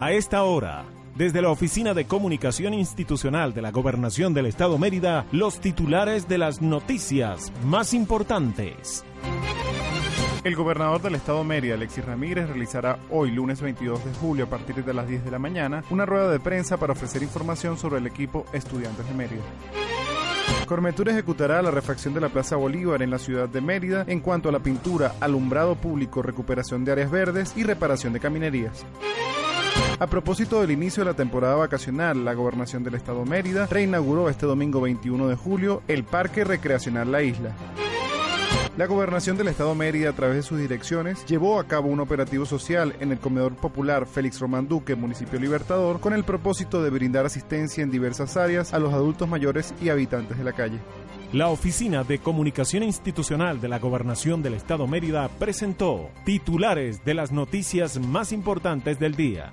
A esta hora, desde la Oficina de Comunicación Institucional de la Gobernación del Estado Mérida, los titulares de las noticias más importantes. El gobernador del estado Mérida, Alexis Ramírez, realizará hoy, lunes 22 de julio, a partir de las 10 de la mañana, una rueda de prensa para ofrecer información sobre el equipo Estudiantes de Mérida. Cormetur ejecutará la refacción de la Plaza Bolívar en la ciudad de Mérida en cuanto a la pintura, alumbrado público, recuperación de áreas verdes y reparación de caminerías. A propósito del inicio de la temporada vacacional, la Gobernación del Estado Mérida reinauguró este domingo 21 de julio el Parque Recreacional La Isla. La Gobernación del Estado Mérida, a través de sus direcciones, llevó a cabo un operativo social en el comedor popular Félix Román Duque, municipio Libertador, con el propósito de brindar asistencia en diversas áreas a los adultos mayores y habitantes de la calle. La Oficina de Comunicación Institucional de la Gobernación del Estado Mérida presentó titulares de las noticias más importantes del día.